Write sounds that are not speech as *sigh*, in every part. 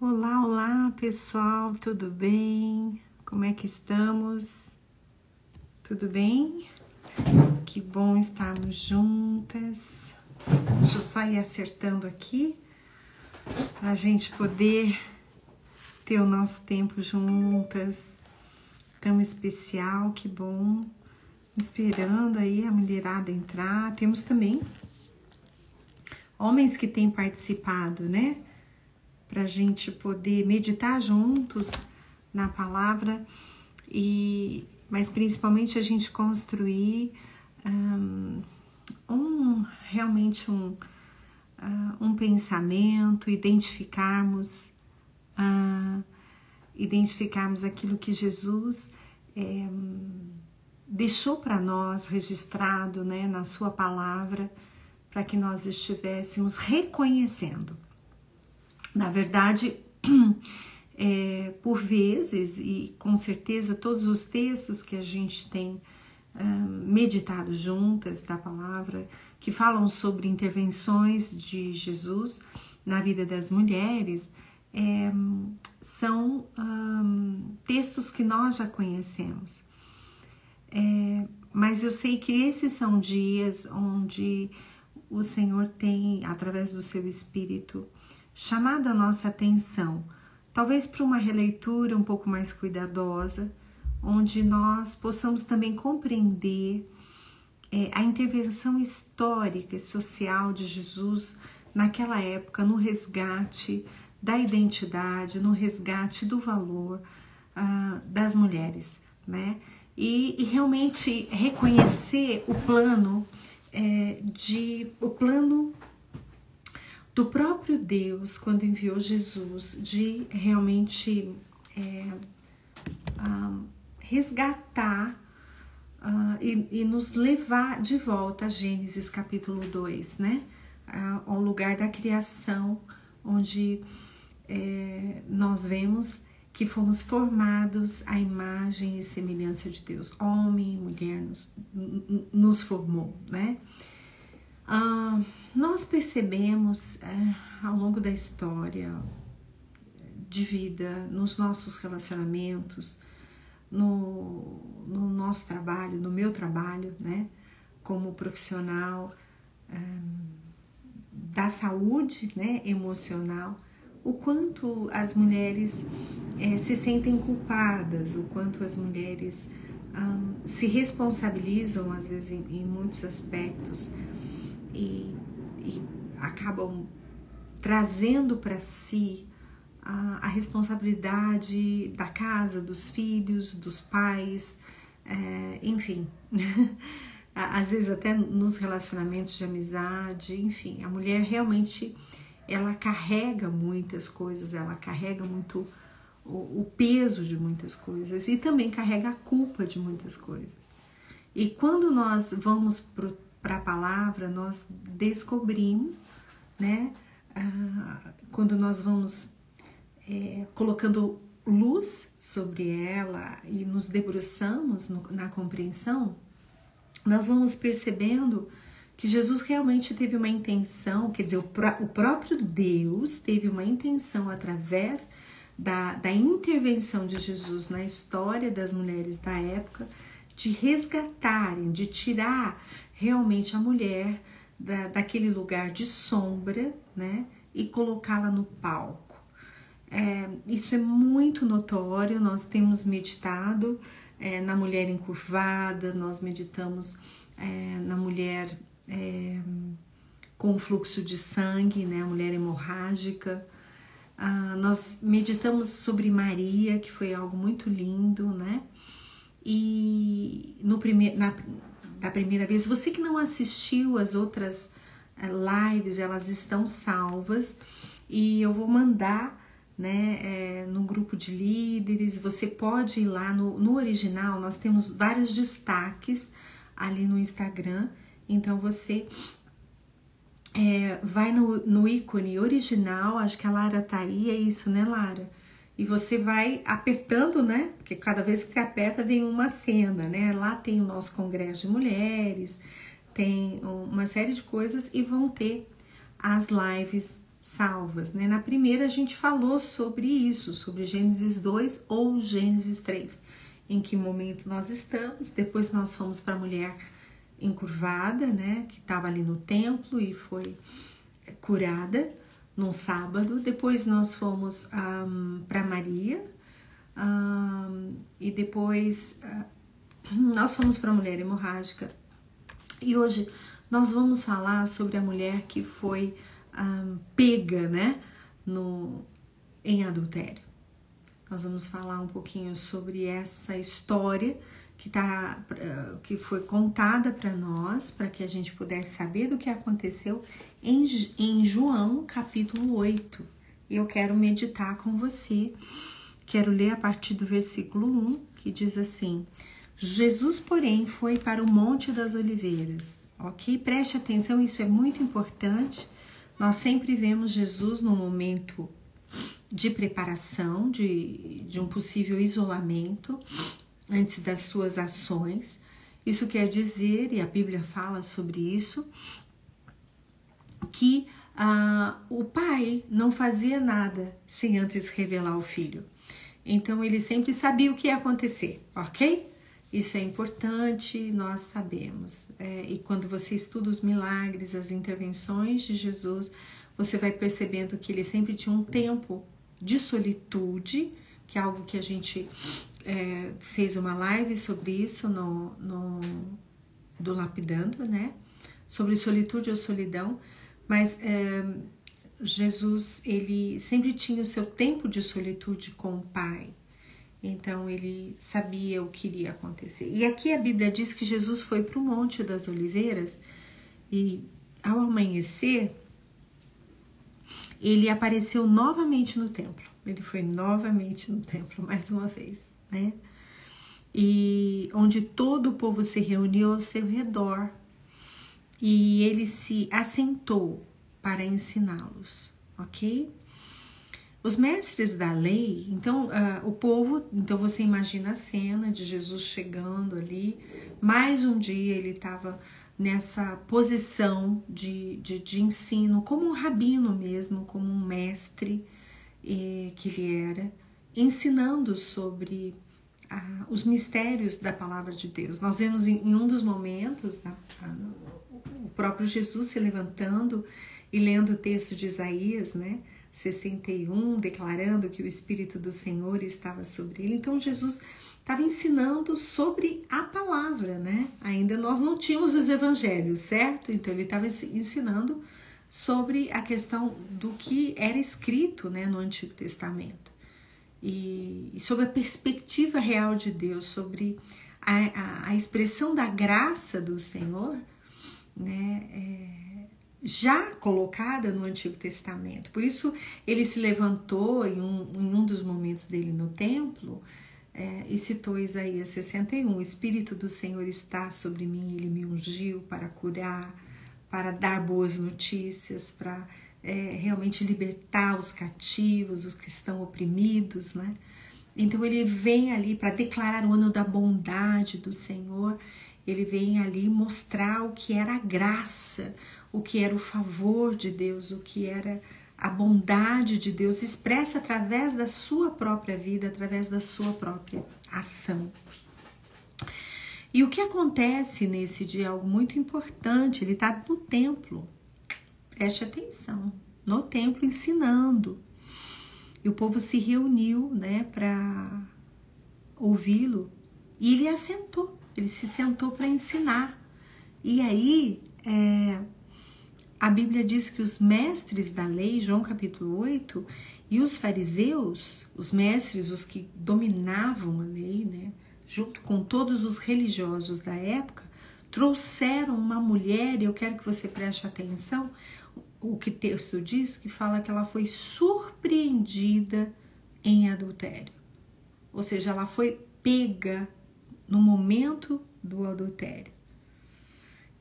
Olá, olá pessoal, tudo bem? Como é que estamos? Tudo bem? Que bom estarmos juntas. Deixa eu só ir acertando aqui para a gente poder ter o nosso tempo juntas. Tão especial, que bom. Esperando aí a mulherada entrar. Temos também homens que têm participado, né? Para a gente poder meditar juntos na palavra e, mas principalmente a gente construir um, um realmente um, uh, um pensamento, identificarmos uh, identificarmos aquilo que Jesus é, deixou para nós registrado, né, na Sua palavra para que nós estivéssemos reconhecendo. Na verdade, *clears throat* é, por vezes, e com certeza todos os textos que a gente tem meditado juntas da palavra, que falam sobre intervenções de Jesus na vida das mulheres, é, são textos que nós já conhecemos. É, mas eu sei que esses são dias onde o Senhor tem, através do seu Espírito, chamado a nossa atenção, talvez para uma releitura um pouco mais cuidadosa, onde nós possamos também compreender é, a intervenção histórica e social de Jesus naquela época no resgate da identidade, no resgate do valor uh, das mulheres, né? E, e realmente reconhecer o plano é, de o plano do próprio Deus quando enviou Jesus de realmente é, uh, resgatar uh, e, e, nos levar de volta a Gênesis capítulo 2, né? Uh, ao lugar da criação, onde é, nós vemos que fomos formados à imagem e semelhança de Deus. Homem e mulher nos, nos formou, né? Ah, nós percebemos é, ao longo da história de vida, nos nossos relacionamentos, no, no nosso trabalho, no meu trabalho, né? Como profissional é, da saúde né, emocional, o quanto as mulheres é, se sentem culpadas, o quanto as mulheres um, se responsabilizam, às vezes, em, em muitos aspectos e, acabam trazendo para si a, a, responsabilidade da casa, dos filhos, dos pais, é, enfim. *laughs* às vezes até nos relacionamentos de amizade, enfim, a mulher realmente ela carrega muitas coisas, ela carrega muito o, o peso de muitas coisas e também carrega a culpa de muitas coisas. E quando nós vamos para a palavra, nós descobrimos, né? Ah, quando nós vamos é, colocando luz sobre ela e nos debruçamos no, na compreensão, nós vamos percebendo que Jesus realmente teve uma intenção, quer dizer, o, pró o próprio Deus teve uma intenção através da, da intervenção de Jesus na história das mulheres da época de resgatarem, de tirar realmente a mulher da, daquele lugar de sombra, né, e colocá-la no palco. É, isso é muito notório, nós temos meditado é, na mulher encurvada, nós meditamos é, na mulher é, com fluxo de sangue, né, a mulher hemorrágica. Ah, nós meditamos sobre Maria, que foi algo muito lindo, né? E no primeiro, na, da primeira vez, você que não assistiu as outras eh, lives, elas estão salvas. E eu vou mandar né, é, no grupo de líderes. Você pode ir lá no, no original, nós temos vários destaques ali no Instagram. Então você é, vai no, no ícone original, acho que a Lara tá aí, é isso, né, Lara? E você vai apertando, né? Porque cada vez que você aperta vem uma cena, né? Lá tem o nosso congresso de mulheres, tem uma série de coisas e vão ter as lives salvas, né? Na primeira a gente falou sobre isso, sobre Gênesis 2 ou Gênesis 3, em que momento nós estamos. Depois nós fomos para a mulher encurvada, né, que estava ali no templo e foi curada num sábado. Depois nós fomos um, para Maria um, e depois uh, nós fomos para a mulher hemorrágica. E hoje nós vamos falar sobre a mulher que foi um, pega, né, no, em adultério. Nós vamos falar um pouquinho sobre essa história que, tá, que foi contada para nós, para que a gente pudesse saber do que aconteceu em, em João capítulo 8. E eu quero meditar com você. Quero ler a partir do versículo 1, que diz assim: Jesus, porém, foi para o Monte das Oliveiras. Ok? Preste atenção, isso é muito importante. Nós sempre vemos Jesus no momento de preparação, de, de um possível isolamento antes das suas ações. Isso quer dizer, e a Bíblia fala sobre isso, que ah, o pai não fazia nada sem antes revelar o filho. Então ele sempre sabia o que ia acontecer, ok? Isso é importante, nós sabemos. É, e quando você estuda os milagres, as intervenções de Jesus, você vai percebendo que ele sempre tinha um tempo de solitude, que é algo que a gente é, fez uma live sobre isso no, no, do Lapidando, né? Sobre solitude ou solidão, mas é, Jesus ele sempre tinha o seu tempo de solitude com o Pai. Então ele sabia o que iria acontecer. E aqui a Bíblia diz que Jesus foi para o Monte das Oliveiras e ao amanhecer ele apareceu novamente no templo. Ele foi novamente no templo mais uma vez né? E onde todo o povo se reuniu ao seu redor e ele se assentou para ensiná-los, ok? Os mestres da lei, então uh, o povo, então você imagina a cena de Jesus chegando ali, mais um dia ele estava nessa posição de, de, de, ensino, como um rabino mesmo, como um mestre eh, que ele era, ensinando sobre ah, os mistérios da palavra de Deus. Nós vemos em, em um dos momentos tá, o próprio Jesus se levantando e lendo o texto de Isaías, né? 61, declarando que o Espírito do Senhor estava sobre ele. Então Jesus estava ensinando sobre a palavra, né? Ainda nós não tínhamos os evangelhos, certo? Então ele estava ensinando sobre a questão do que era escrito né, no Antigo Testamento e, sobre a perspectiva real de Deus, sobre a, a, a expressão da graça do Senhor, né, é, já colocada no Antigo Testamento. Por isso ele se levantou em um, em um dos momentos dele no templo é, e citou Isaías 61: O Espírito do Senhor está sobre mim, ele me ungiu para curar, para dar boas notícias, para é, realmente libertar os cativos, os que estão oprimidos, né? Então ele vem ali para declarar o ano da bondade do Senhor, ele vem ali mostrar o que era a graça, o que era o favor de Deus, o que era a bondade de Deus expressa através da sua própria vida, através da sua própria ação. E o que acontece nesse dia é algo muito importante, ele está no templo, Preste atenção, no templo ensinando. E o povo se reuniu, né, para ouvi-lo. E ele assentou, ele se sentou para ensinar. E aí, é, a Bíblia diz que os mestres da lei, João capítulo 8, e os fariseus, os mestres, os que dominavam a lei, né, junto com todos os religiosos da época, trouxeram uma mulher, e eu quero que você preste atenção, o que texto diz que fala que ela foi surpreendida em adultério. Ou seja, ela foi pega no momento do adultério.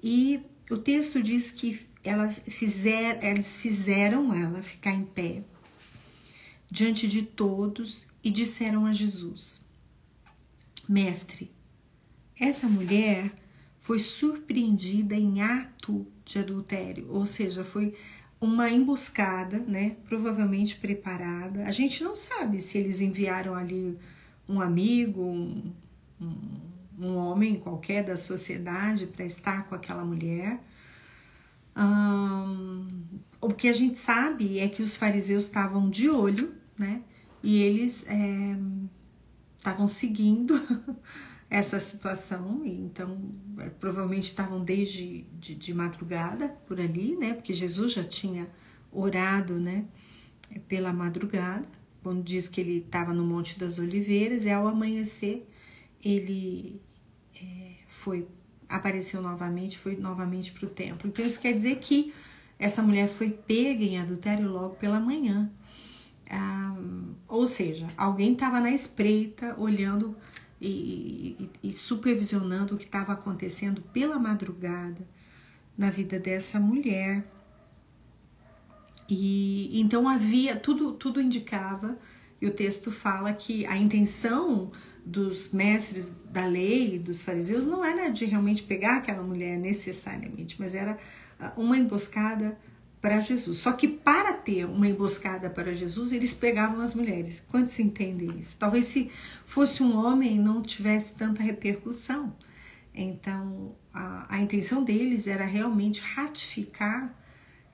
E o texto diz que elas, fizer, elas fizeram ela ficar em pé diante de todos e disseram a Jesus: Mestre, essa mulher foi surpreendida em ato de adultério, ou seja, foi uma emboscada, né? Provavelmente preparada. A gente não sabe se eles enviaram ali um amigo, um, um, um homem qualquer da sociedade para estar com aquela mulher. o que a gente sabe é que os fariseus estavam de olho, né? E eles estavam é, seguindo *laughs* essa situação, então é, provavelmente estavam desde de, de, madrugada por ali, né? Porque Jesus já tinha orado, né? Pela madrugada, quando diz que ele estava no Monte das Oliveiras, e ao amanhecer ele é, foi apareceu novamente, foi novamente para o templo. Então isso quer dizer que essa mulher foi pega em adultério logo pela manhã. Ah, ou seja, alguém estava na espreita olhando e, e, e supervisionando o que estava acontecendo pela madrugada na vida dessa mulher. E então havia tudo tudo indicava e o texto fala que a intenção dos mestres da lei, dos fariseus, não era de realmente pegar aquela mulher necessariamente, mas era ah, uma emboscada para Jesus. Só que para ter uma emboscada para Jesus, eles pegavam as mulheres. Quantos entendem isso? Talvez se fosse um homem não tivesse tanta repercussão. Então, a, a intenção deles era realmente ratificar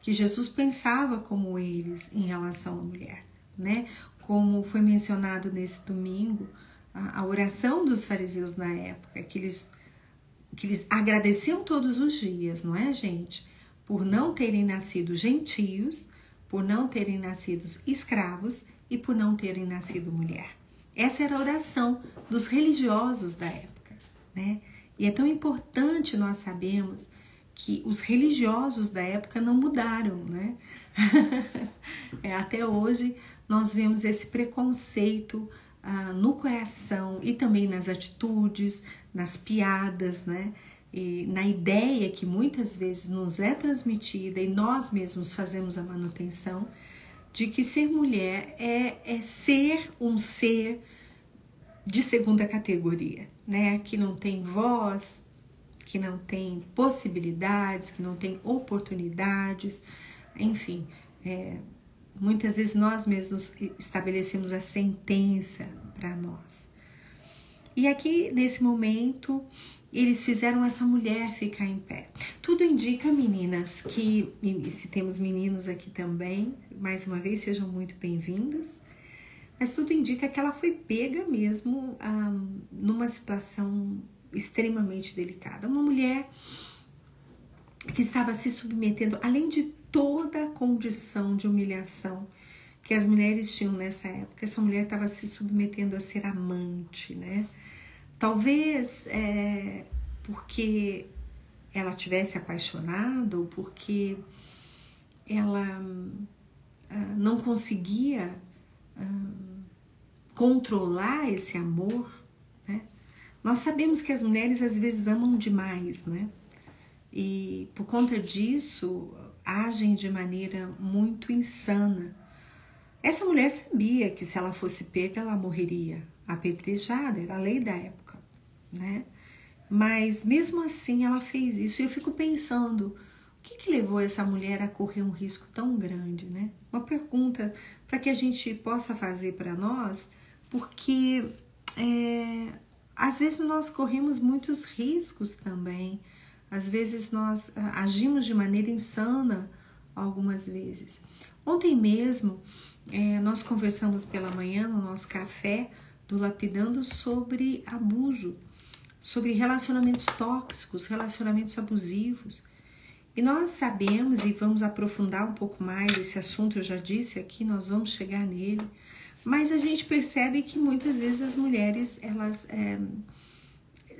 que Jesus pensava como eles em relação à mulher, né? Como foi mencionado nesse domingo, a, a oração dos fariseus na época, que eles, que eles agradeciam todos os dias, não é, gente? por não terem nascido gentios, por não terem nascido escravos e por não terem nascido mulher. Essa era a oração dos religiosos da época, né? E é tão importante nós sabermos que os religiosos da época não mudaram, né? *laughs* é, até hoje nós vemos esse preconceito ah, no coração e também nas atitudes, nas piadas, né? e na ideia que muitas vezes nos é transmitida e nós mesmos fazemos a manutenção de que ser mulher é, é ser um ser de segunda categoria, né? Que não tem voz, que não tem possibilidades, que não tem oportunidades, enfim, é, muitas vezes nós mesmos estabelecemos a sentença para nós. E aqui nesse momento eles fizeram essa mulher ficar em pé. Tudo indica, meninas, que, e se temos meninos aqui também, mais uma vez sejam muito bem-vindos, mas tudo indica que ela foi pega mesmo numa situação extremamente delicada. Uma mulher que estava se submetendo, além de toda a condição de humilhação que as mulheres tinham nessa época, essa mulher estava se submetendo a ser amante, né? Talvez é, porque ela tivesse apaixonado ou porque ela uh, não conseguia uh, controlar esse amor, né? Nós sabemos que as mulheres às vezes amam demais, né? E por conta disso agem de maneira muito insana. Essa mulher sabia que se ela fosse pega, ela morreria apedrejada, era a lei da época né? Mas mesmo assim ela fez isso e eu fico pensando, o que, que levou essa mulher a correr um risco tão grande, né? Uma pergunta para que a gente possa fazer para nós, porque é, às vezes nós corremos muitos riscos também, às vezes nós ah, agimos de maneira insana algumas vezes. Ontem mesmo é, nós conversamos pela manhã no nosso café do Lapidando sobre abuso sobre relacionamentos tóxicos, relacionamentos abusivos. E nós sabemos e vamos aprofundar um pouco mais esse assunto, eu já disse aqui, nós vamos chegar nele, mas a gente percebe que muitas vezes as mulheres elas é,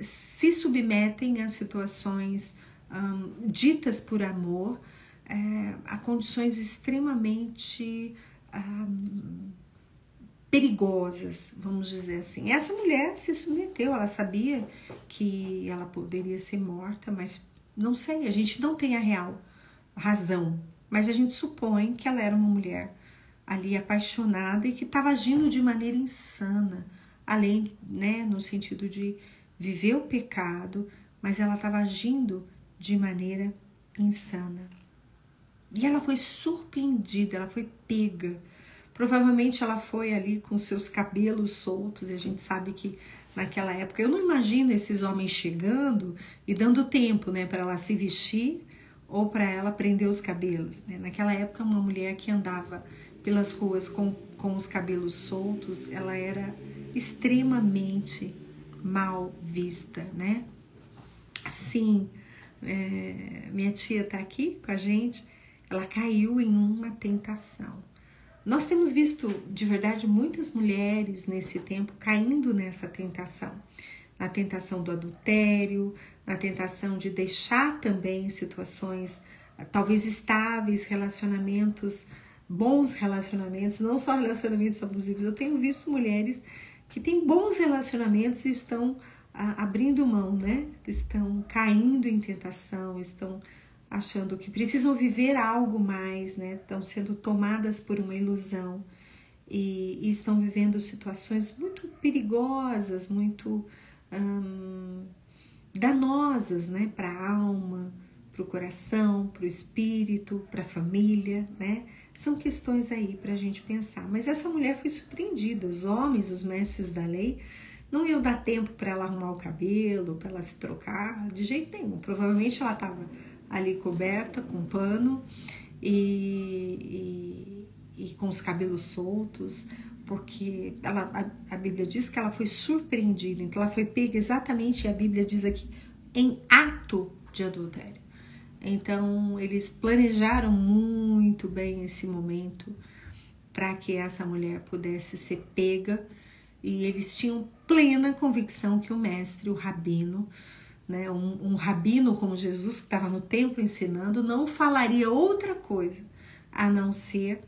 se submetem a situações um, ditas por amor, é, a condições extremamente um, perigosas, vamos dizer assim. Essa mulher se submeteu, ela sabia que ela poderia ser morta, mas não sei, a gente não tem a real razão, mas a gente supõe que ela era uma mulher ali apaixonada e que estava agindo de maneira insana, além, né, no sentido de viver o pecado, mas ela estava agindo de maneira insana. E ela foi surpreendida, ela foi pega. Provavelmente ela foi ali com seus cabelos soltos, e a gente sabe que naquela época, eu não imagino esses homens chegando e dando tempo, né, para ela se vestir ou para ela prender os cabelos. Né? Naquela época, uma mulher que andava pelas ruas com, com os cabelos soltos, ela era extremamente mal vista, né? Sim, é, minha tia está aqui com a gente, ela caiu em uma tentação. Nós temos visto de verdade muitas mulheres nesse tempo caindo nessa tentação, na tentação do adultério, na tentação de deixar também situações talvez estáveis, relacionamentos, bons relacionamentos, não só relacionamentos abusivos. Eu tenho visto mulheres que têm bons relacionamentos e estão abrindo mão, né? Estão caindo em tentação, estão achando que precisam viver algo mais, né? Estão sendo tomadas por uma ilusão e, e estão vivendo situações muito perigosas, muito hum, danosas, né, para a alma, para o coração, para o espírito, para a família, né? São questões aí para a gente pensar. Mas essa mulher foi surpreendida. Os homens, os mestres da lei, não iam dar tempo para ela arrumar o cabelo, para ela se trocar, de jeito nenhum. Provavelmente ela estava ali coberta com pano e, e, e com os cabelos soltos porque ela, a, a, Bíblia diz que ela foi surpreendida, então ela foi pega exatamente, a Bíblia diz aqui, em ato de adultério. Então eles planejaram muito bem esse momento para que essa mulher pudesse ser pega e eles tinham plena convicção que o mestre, o rabino, né, um, um rabino como Jesus que estava no templo ensinando, não falaria outra coisa a não ser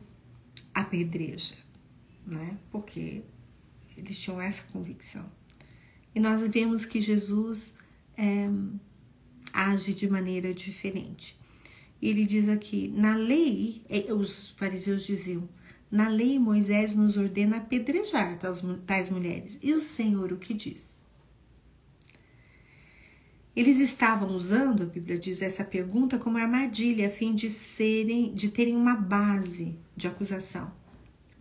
a pedreja né? Porque eles tinham essa convicção. E nós vemos que Jesus é, age de maneira diferente. Ele diz aqui: na lei, é, os fariseus diziam, na lei Moisés nos ordena apedrejar tais, tais mulheres. E o Senhor o que diz? Eles estavam usando, a Bíblia diz, essa pergunta como armadilha a fim de serem, de terem uma base de acusação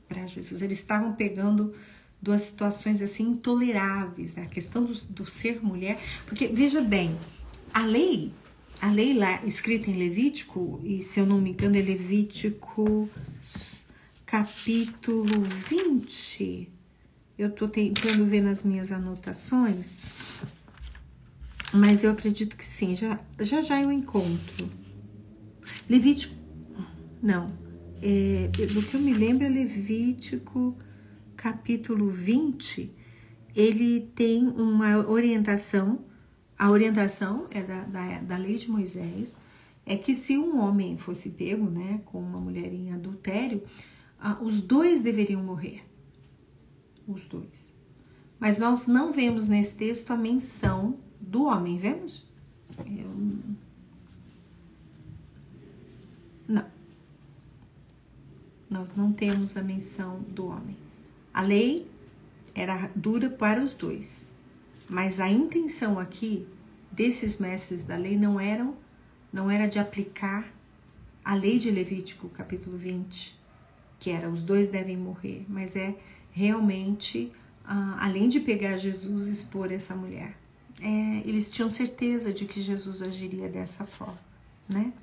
para Jesus. Eles estavam pegando duas situações assim intoleráveis, né? a questão do, do, ser mulher, porque veja bem, a lei, a lei lá escrita em Levítico, e se eu não me engano é Levítico capítulo 20, eu tô tentando ver nas minhas anotações, mas eu acredito que sim, já já, já eu encontro. Levítico, não, é, do que eu me lembro, é Levítico capítulo 20, ele tem uma orientação, a orientação é da, da, da lei de Moisés, é que se um homem fosse pego né, com uma mulher em adultério, ah, os dois deveriam morrer. Os dois. Mas nós não vemos nesse texto a menção do homem, vemos? Eu... Não nós não temos a menção do homem. A lei era dura para os dois, mas a intenção aqui desses mestres da lei não eram não era de aplicar a lei de Levítico, capítulo 20, que era os dois devem morrer, mas é realmente, ah, além de pegar Jesus e expor essa mulher, é, eles tinham certeza de que Jesus agiria dessa forma, né?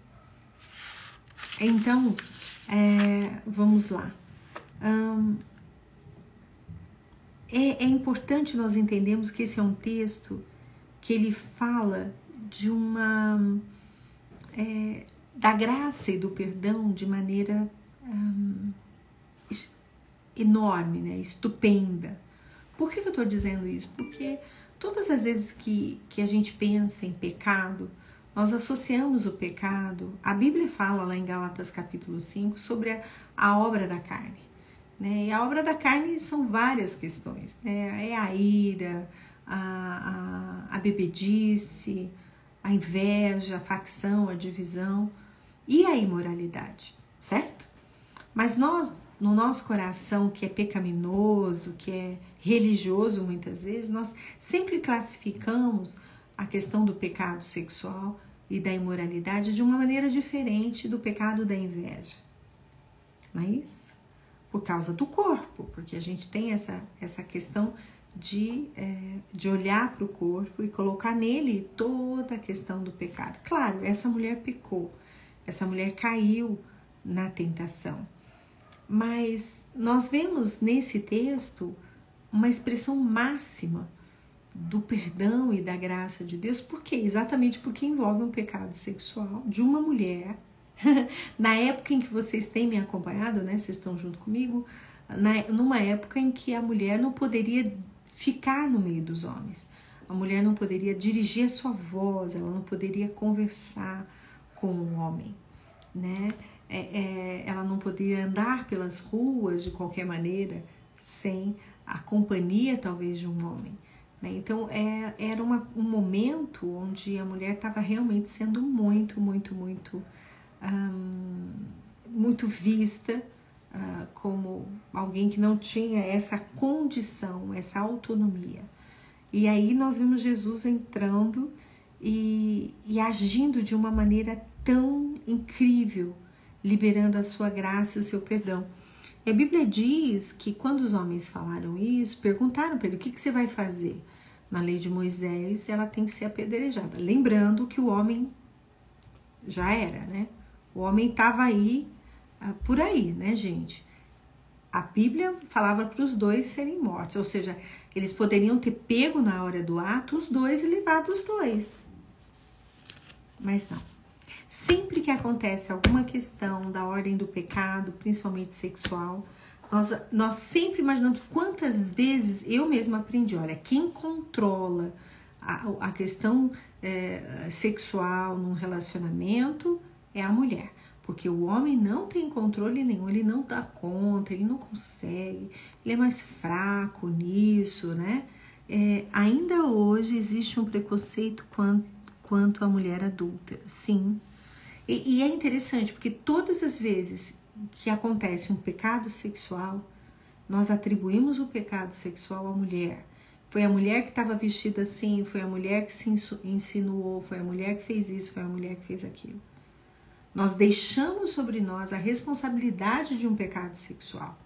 Então, é, vamos lá. Um, é, é importante nós entendermos que esse é um texto que ele fala de uma é, da graça e do perdão de maneira um, enorme, né? estupenda. Por que, eu estou dizendo isso? Porque todas as vezes que, que a gente pensa em pecado, nós associamos o pecado, a Bíblia fala lá em Gálatas capítulo 5 sobre a, a obra da carne. Né? E a obra da carne são várias questões. Né? É a ira, a, a, a bebedice, a inveja, a facção, a divisão e a imoralidade, certo? Mas nós, no nosso coração que é pecaminoso, que é religioso muitas vezes, nós sempre classificamos a questão do pecado sexual e da imoralidade de uma maneira diferente do pecado da inveja. Mas por causa do corpo, porque a gente tem essa, essa questão de, é, de olhar para o corpo e colocar nele toda a questão do pecado. Claro, essa mulher pecou, essa mulher caiu na tentação. Mas nós vemos nesse texto uma expressão máxima do perdão e da graça de Deus, por quê? Exatamente porque envolve um pecado sexual de uma mulher. Na época em que vocês têm me acompanhado, né? Vocês estão junto comigo, na, numa época em que a mulher não poderia ficar no meio dos homens. A mulher não poderia dirigir a sua voz, ela não poderia conversar com o homem, né? É, é, ela não poderia andar pelas ruas de qualquer maneira sem a companhia, talvez, de um homem. Né? Então, é, era uma, um momento onde a mulher estava realmente sendo muito, muito, muito, muito vista uh, como alguém que não tinha essa condição, essa autonomia. E aí nós vimos Jesus entrando e, e agindo de uma maneira tão incrível, liberando a sua graça e o seu perdão. E a Bíblia diz que quando os homens falaram isso, perguntaram para ele: o que, que você vai fazer? Na lei de Moisés, ela tem que ser apedrejada. Lembrando que o homem já era, né? O homem estava aí ah, por aí, né, gente? A Bíblia falava para os dois serem mortos, ou seja, eles poderiam ter pego na hora do ato os dois e levado os dois. Mas não. Sempre que acontece alguma questão da ordem do pecado, principalmente sexual, nós, nós sempre imaginamos quantas vezes eu mesma aprendi. Olha, quem controla a, a questão é, sexual num relacionamento é a mulher porque o homem não tem controle nenhum, ele não dá conta, ele não consegue, ele é mais fraco nisso, né? É, ainda hoje existe um preconceito quanto, quanto à mulher adulta, sim. E, e é interessante porque todas as vezes que acontece um pecado sexual, nós atribuímos o pecado sexual à mulher. Foi a mulher que estava vestida assim, foi a mulher que se insinuou, foi a mulher que fez isso, foi a mulher que fez aquilo. Nós deixamos sobre nós a responsabilidade de um pecado sexual.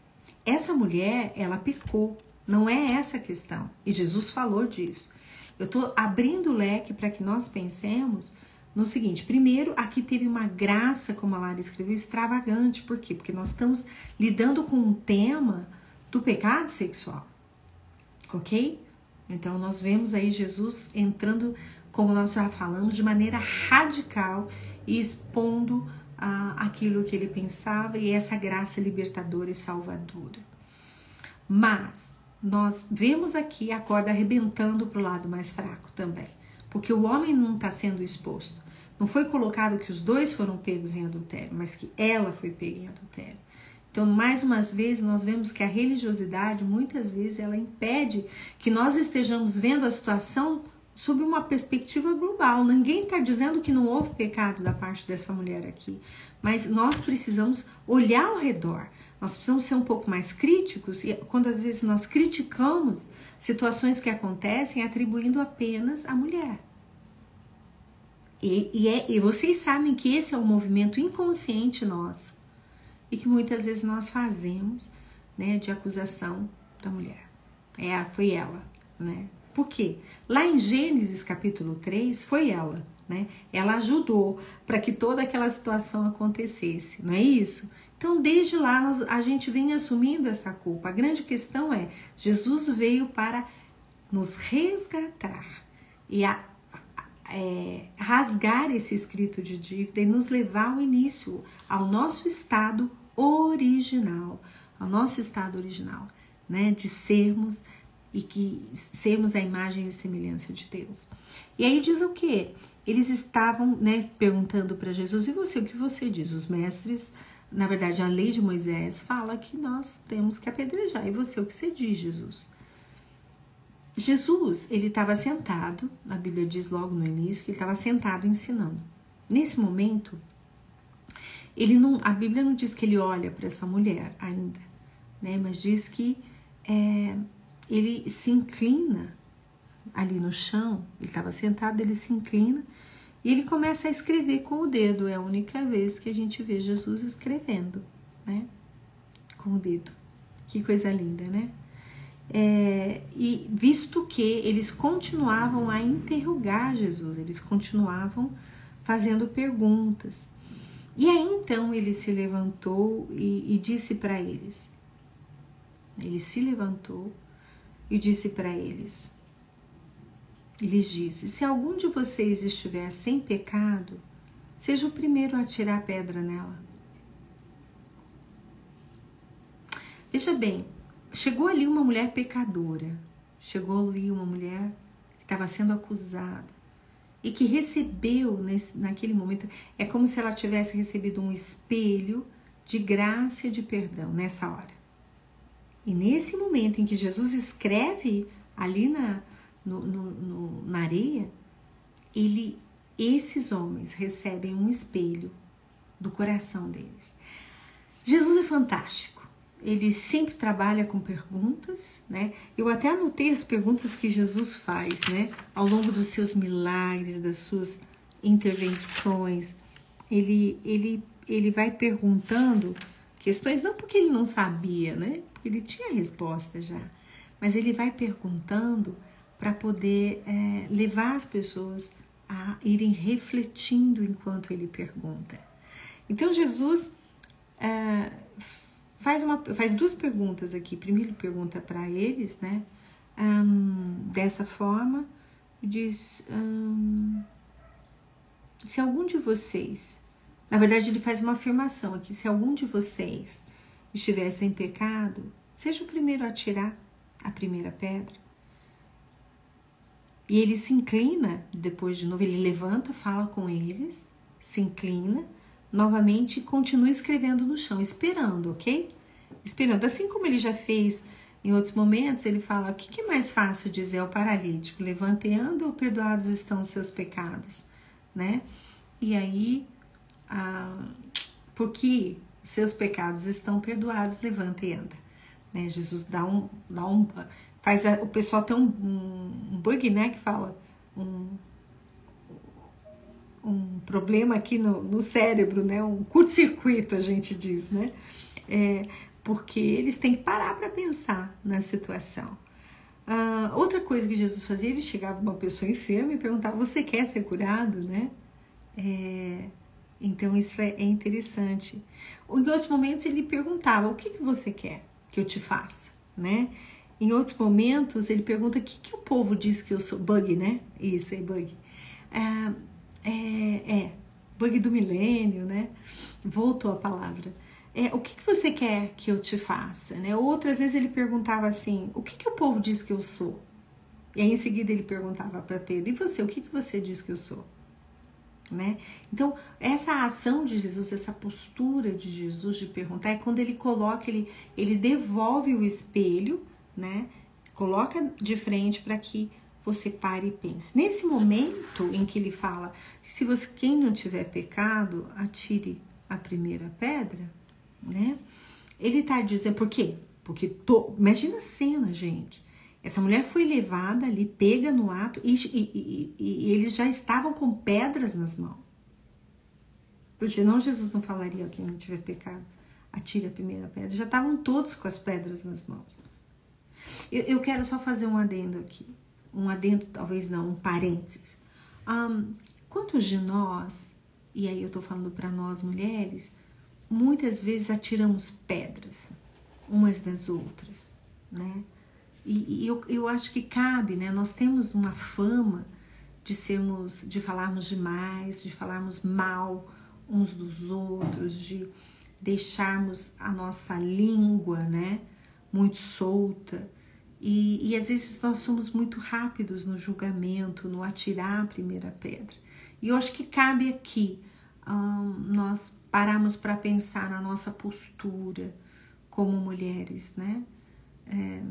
Essa mulher, ela pecou, não é essa a questão. E Jesus falou disso. Eu estou abrindo o leque para que nós pensemos no seguinte: primeiro, aqui teve uma graça, como a Lara escreveu, extravagante. Por quê? Porque nós estamos lidando com um tema do pecado sexual. Ok? Então, nós vemos aí Jesus entrando, como nós já falamos, de maneira radical e expondo ah, aquilo que ele pensava e essa graça libertadora e salvadora. Mas nós vemos aqui a corda arrebentando para o lado mais fraco também, porque o homem não está sendo exposto. Não foi colocado que os dois foram pegos em adultério, mas que ela foi pega em adultério. Então, mais uma vez, nós vemos que a religiosidade, muitas vezes, ela impede que nós estejamos vendo a situação sob uma perspectiva global. Ninguém está dizendo que não houve pecado da parte dessa mulher aqui, mas nós precisamos olhar ao redor. Nós precisamos ser um pouco mais críticos e quando às vezes nós criticamos situações que acontecem atribuindo apenas à mulher. E, e, é, e vocês sabem que esse é um movimento inconsciente nosso e que muitas vezes nós fazemos né, de acusação da mulher. É, foi ela, né? Por quê? Lá em Gênesis capítulo 3 foi ela, né? Ela ajudou para que toda aquela situação acontecesse, não é isso? Então, desde lá, nós, a gente vem assumindo essa culpa. A grande questão é: Jesus veio para nos resgatar e a, é, rasgar esse escrito de dívida e nos levar ao início, ao nosso estado original, ao nosso estado original, né? De sermos e que sermos a imagem e semelhança de Deus. E aí diz o que? Eles estavam, né, perguntando para Jesus: "E você, o que você diz?" Os mestres, na verdade, a lei de Moisés fala que nós temos que apedrejar. E você, o que você diz, Jesus? Jesus, ele estava sentado, a Bíblia diz logo no início que ele estava sentado ensinando. Nesse momento, ele não, a Bíblia não diz que ele olha para essa mulher ainda, né? Mas diz que é, ele se inclina ali no chão, ele estava sentado, ele se inclina E ele começa a escrever com o dedo. É a única vez que a gente vê Jesus escrevendo, né? Com o dedo. Que coisa linda, né? É, e visto que eles continuavam a interrogar Jesus, eles continuavam fazendo perguntas. E aí então ele se levantou e, e disse para eles: ele se levantou e disse para eles: e lhes disse: Se algum de vocês estiver sem pecado, seja o primeiro a tirar a pedra nela. Veja bem, chegou ali uma mulher pecadora, chegou ali uma mulher que estava sendo acusada e que recebeu nesse, naquele momento, é como se ela tivesse recebido um espelho de graça e de perdão nessa hora. E nesse momento em que Jesus escreve ali na, no, no, no, na areia, ele, esses homens recebem um espelho do coração deles. Jesus é fantástico. Ele sempre trabalha com perguntas, né? Eu até anotei as perguntas que Jesus faz, né? Ao longo dos seus milagres, das suas intervenções, ele ele ele vai perguntando questões não porque ele não sabia, né? Ele tinha a resposta já, mas ele vai perguntando para poder é, levar as pessoas a irem refletindo enquanto ele pergunta. Então Jesus é, faz, uma, faz duas perguntas aqui. Primeiro ele pergunta para eles, né? Dessa forma, diz se algum de vocês, na verdade ele faz uma afirmação aqui, se algum de vocês estiver sem pecado, seja o primeiro a tirar a primeira pedra. E ele se inclina, depois de novo, ele levanta, fala com eles, se inclina, novamente e continua escrevendo no chão, esperando, ok? Esperando. Assim como ele já fez em outros momentos, ele fala: o que é mais fácil dizer ao paralítico? Levante e anda ou perdoados estão os seus pecados? Né? E aí, ah, porque seus pecados estão perdoados, levanta e anda. Né? Jesus dá um, dá um faz a, o pessoal tem um, um, bug, né, que fala um, um problema aqui no, no cérebro, né, um curto-circuito, a gente diz, né, é, porque eles têm que parar para pensar na situação. Ah, outra coisa que Jesus fazia, ele chegava uma pessoa enferma e perguntava: Você quer ser curado? Né? É, então isso é, é, interessante. Em outros momentos ele perguntava: O que, que você quer que eu te faça? Né? Em outros momentos, ele pergunta o que, que o povo diz que eu sou. Bug, né? Isso aí, bug. É, é, é, bug do milênio, né? Voltou a palavra. É, o que, que você quer que eu te faça? Né? Outras vezes ele perguntava assim: o que, que o povo diz que eu sou? E aí em seguida ele perguntava para Pedro: e você, o que, que você diz que eu sou? Né? Então, essa ação de Jesus, essa postura de Jesus de perguntar, é quando ele coloca, ele, ele devolve o espelho né? Coloca de frente para que você pare e pense. Nesse momento em que ele fala, se você quem não tiver pecado, atire a primeira pedra, né? Ele está dizendo por quê? Porque to, imagina a cena, gente. Essa mulher foi levada ali, pega no ato e, e, e, e eles já estavam com pedras nas mãos. Porque senão Jesus não falaria quem não tiver pecado, atire a primeira pedra. Já estavam todos com as pedras nas mãos. Eu, eu quero só fazer um adendo aqui. Um adendo, talvez não, um parênteses. Um, quantos de nós, e aí eu tô falando para nós mulheres, muitas vezes atiramos pedras umas das outras, né? E, e eu, eu acho que cabe, né? Nós temos uma fama de sermos, de falarmos demais, de falarmos mal uns dos outros, de deixarmos a nossa língua, né, muito solta. E, e às vezes nós somos muito rápidos no julgamento, no atirar a primeira pedra. E eu acho que cabe aqui um, nós pararmos para pensar na nossa postura como mulheres, né? É,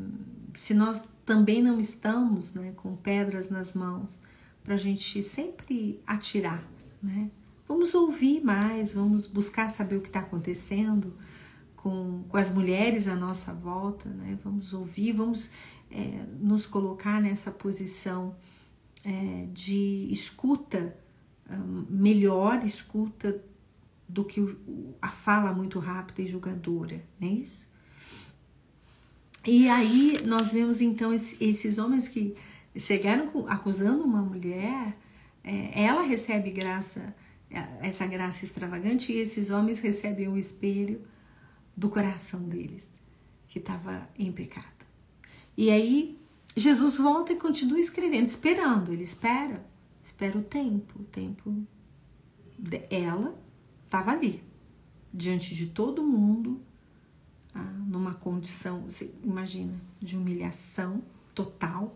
se nós também não estamos né, com pedras nas mãos, para a gente sempre atirar, né? Vamos ouvir mais, vamos buscar saber o que está acontecendo, com, com as mulheres à nossa volta, né? Vamos ouvir, vamos é, nos colocar nessa posição é, de escuta melhor escuta do que a fala muito rápida e julgadora, não é isso? E aí nós vemos então esses homens que chegaram acusando uma mulher, é, ela recebe graça, é, essa graça extravagante, e esses homens recebem o espelho do coração deles, que estava em pecado. E aí Jesus volta e continua escrevendo, esperando, ele espera, espera o tempo, o tempo ela estava ali, diante de todo mundo, numa condição, você imagina, de humilhação total,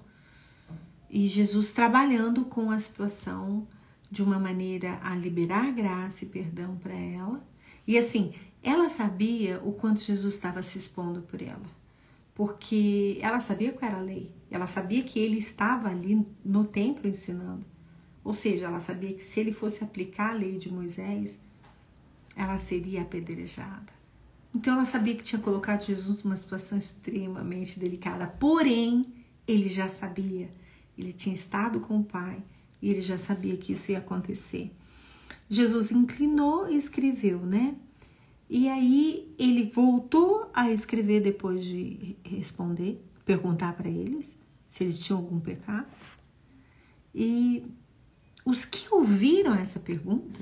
e Jesus trabalhando com a situação de uma maneira a liberar graça e perdão para ela. E assim, ela sabia o quanto Jesus estava se expondo por ela, porque ela sabia qual era a lei, ela sabia que ele estava ali no templo ensinando. Ou seja, ela sabia que se ele fosse aplicar a lei de Moisés, ela seria apedrejada. Então ela sabia que tinha colocado Jesus numa situação extremamente delicada. Porém, ele já sabia. Ele tinha estado com o Pai e ele já sabia que isso ia acontecer. Jesus inclinou e escreveu, né? E aí ele voltou a escrever depois de responder, perguntar para eles se eles tinham algum pecado. E os que ouviram essa pergunta,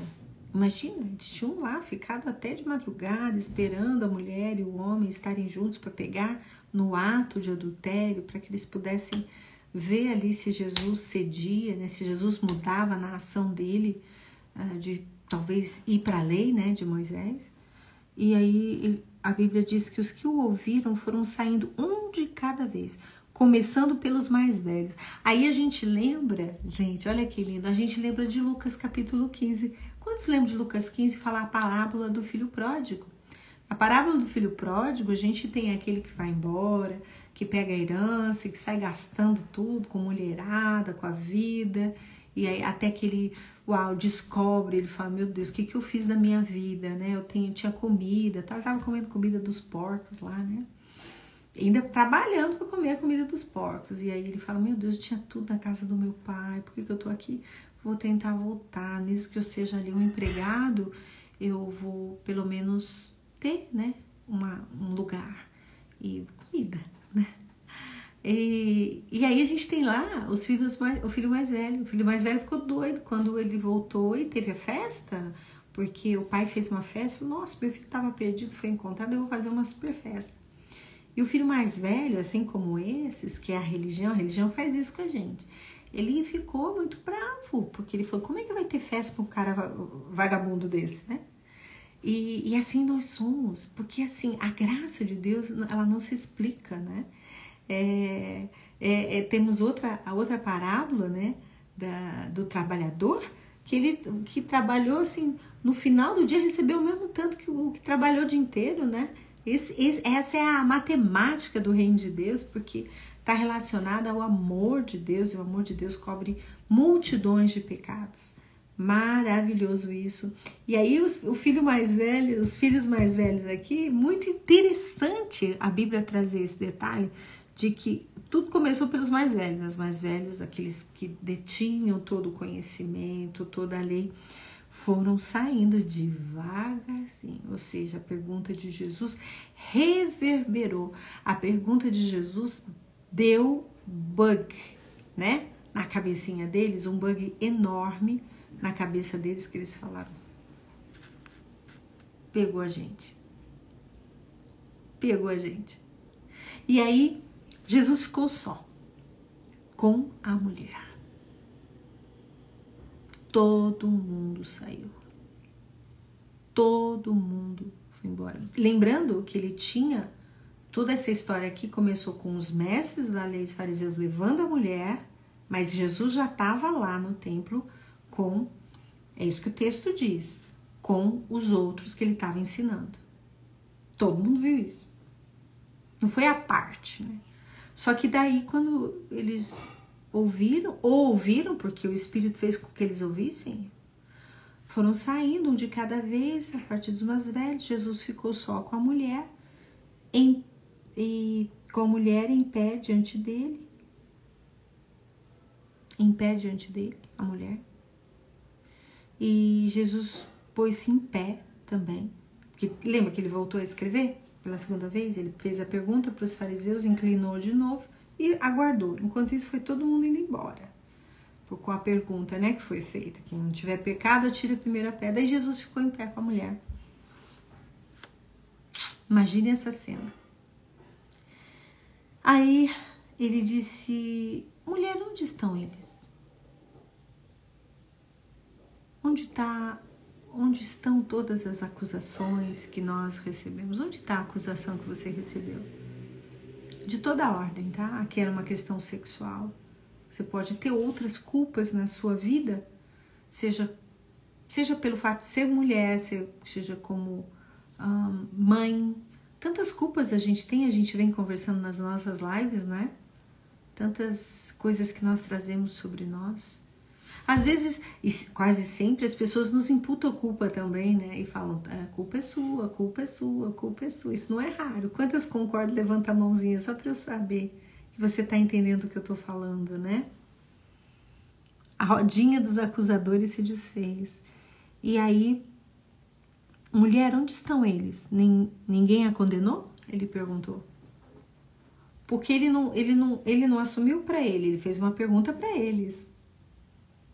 imagina, eles tinham lá ficado até de madrugada esperando a mulher e o homem estarem juntos para pegar no ato de adultério, para que eles pudessem ver ali se Jesus cedia, né, se Jesus mudava na ação dele, uh, de talvez ir para a lei né, de Moisés. E aí a Bíblia diz que os que o ouviram foram saindo um de cada vez começando pelos mais velhos. Aí a gente lembra, gente, olha que lindo, a gente lembra de Lucas capítulo 15. Quantos lembram de Lucas 15 falar a parábola do filho pródigo? A parábola do filho pródigo, a gente tem aquele que vai embora, que pega a herança, que sai gastando tudo com mulherada, com a vida, e aí até que ele, uau, descobre, ele fala, meu Deus, o que, que eu fiz da minha vida, né? Eu tenho, tinha comida, eu tava comendo comida dos porcos lá, né? ainda trabalhando para comer a comida dos porcos. E aí ele fala: Meu Deus, tinha tudo na casa do meu pai, por que, que eu tô aqui? Vou tentar voltar. Nisso que eu seja ali um empregado, eu vou pelo menos ter, né, uma, um lugar e comida, né? E, e aí a gente tem lá os filhos mais, o filho mais velho. O filho mais velho ficou doido quando ele voltou e teve a festa, porque o pai fez uma festa. Falou, Nossa, meu filho estava perdido, foi encontrado, eu vou fazer uma super festa. E o filho mais velho, assim como esses, que é a religião, a religião faz isso com a gente. Ele ficou muito bravo, porque ele falou: como é que vai ter festa para um cara vagabundo desse, né? E, e, assim nós somos, porque assim, a graça de Deus, ela não se explica, né? É, é, é, temos outra, a outra parábola, né? Da, do trabalhador, que ele que trabalhou assim, no final do dia recebeu o mesmo tanto que o que trabalhou o dia inteiro, né? Esse, esse, essa é a matemática do reino de Deus, porque está relacionada ao amor de Deus, e o amor de Deus cobre multidões de pecados. Maravilhoso isso. E aí os, o filho mais velho, os filhos mais velhos aqui, muito interessante a Bíblia trazer esse detalhe de que tudo começou pelos mais velhos, os mais velhos, aqueles que detinham todo o conhecimento, toda a lei foram saindo devagarzinho. Ou seja, a pergunta de Jesus reverberou. A pergunta de Jesus deu bug, né? Na cabecinha deles, um bug enorme na cabeça deles que eles falaram. Pegou a gente. Pegou a gente. E aí, Jesus ficou só com a mulher todo mundo saiu. Todo mundo foi embora. Lembrando que ele tinha toda essa história aqui começou com os mestres da lei, os fariseus levando a mulher, mas Jesus já estava lá no templo com, é isso que o texto diz, com os outros que ele estava ensinando. Todo mundo viu isso. Não foi a parte, né? Só que daí, quando eles ouviram, ou ouviram, porque o Espírito fez com que eles ouvissem, foram saindo um de cada vez, a partir dos mais velhos. Jesus ficou só com a mulher, em, e com a mulher em pé diante dele. Em pé diante dele, a mulher. E Jesus pôs-se em pé também. Porque, lembra que ele voltou a escrever pela segunda vez? Ele fez a pergunta para os fariseus, inclinou de novo e aguardou. Enquanto isso, foi todo mundo indo embora. Com a pergunta né, que foi feita: quem não tiver pecado, tira a primeira pedra. E Jesus ficou em pé com a mulher. Imagine essa cena. Aí ele disse: Mulher, onde estão eles? Onde está onde estão todas as acusações que nós recebemos? Onde está a acusação que você recebeu? De toda ordem, tá? Aqui era uma questão sexual. Você pode ter outras culpas na sua vida, seja seja pelo fato de ser mulher, seja como um, mãe. Tantas culpas a gente tem, a gente vem conversando nas nossas lives, né? Tantas coisas que nós trazemos sobre nós. Às vezes, e quase sempre, as pessoas nos imputam culpa também, né? E falam, a culpa é sua, a culpa é sua, a culpa é sua. Isso não é raro. Quantas concordam? Levanta a mãozinha só para eu saber que você está entendendo o que eu estou falando, né? A rodinha dos acusadores se desfez. E aí, mulher, onde estão eles? ninguém a condenou? Ele perguntou. Porque ele não, ele não, ele não assumiu para ele, ele fez uma pergunta para eles.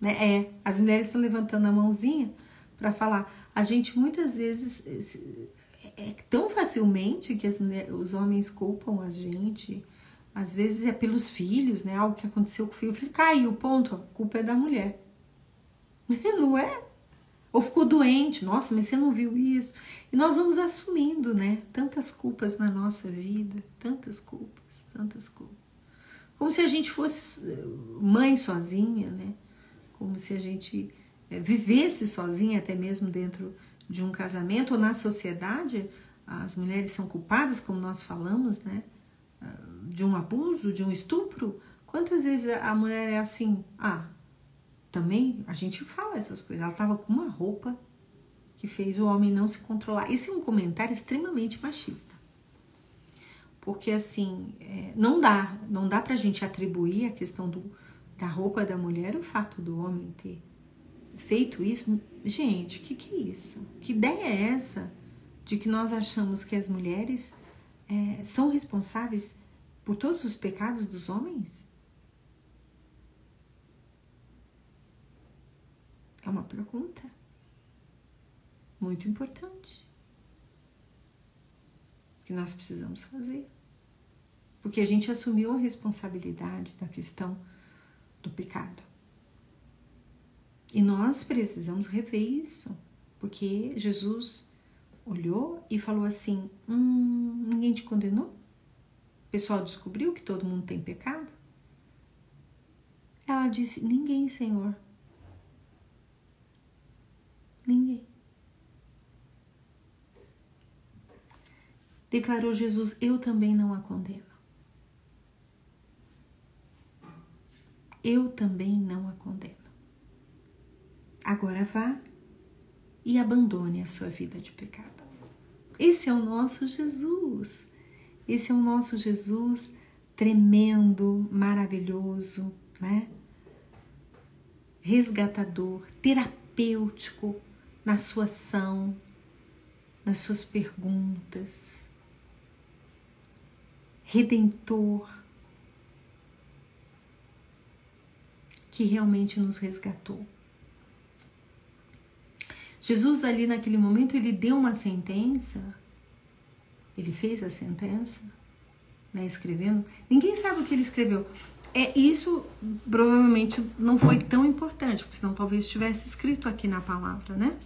Né? É, as mulheres estão levantando a mãozinha para falar. A gente muitas vezes é, é tão facilmente que mulheres, os homens culpam a gente. Às vezes é pelos filhos, né? Algo que aconteceu com o filho. O filho caiu, ponto. A culpa é da mulher. *laughs* Não é? Ou ficou doente, nossa, mas você não viu isso. E nós vamos assumindo, né? Tantas culpas na nossa vida, tantas culpas, tantas culpas. Como se a gente fosse eh, mãe sozinha, né? como se a gente é, vivesse sozinha, até mesmo dentro de um casamento ou na sociedade. As mulheres são culpadas, como nós falamos, né? Ah, de um abuso, de um estupro. Quantas vezes a mulher é assim? Ah, também a gente fala essas coisas. Ela estava com uma roupa que fez o homem não se controlar. Esse é um comentário extremamente machista. Porque assim, é, não dá, não dá pra gente atribuir a questão do, da roupa da mulher o fato do homem ter feito isso. Gente, o que, que é isso? Que ideia é essa de que nós achamos que as mulheres é, são responsáveis por todos os pecados dos homens? É uma pergunta muito importante que nós precisamos fazer. Porque a gente assumiu a responsabilidade da questão do pecado. E nós precisamos rever isso, porque Jesus olhou e falou assim: hum, ninguém te condenou? O pessoal descobriu que todo mundo tem pecado? Ela disse: Ninguém, Senhor. Ninguém. Declarou Jesus: Eu também não a condeno. eu também não a condeno. Agora vá e abandone a sua vida de pecado. Esse é o nosso Jesus. Esse é o nosso Jesus tremendo, maravilhoso, né? Resgatador, terapêutico na sua ação, nas suas perguntas, redentor, que realmente nos resgatou. Jesus ali naquele momento ele deu uma sentença, ele fez a sentença, né, escrevendo. Ninguém sabe o que ele escreveu. É isso provavelmente não foi tão importante, porque senão talvez estivesse escrito aqui na palavra, né?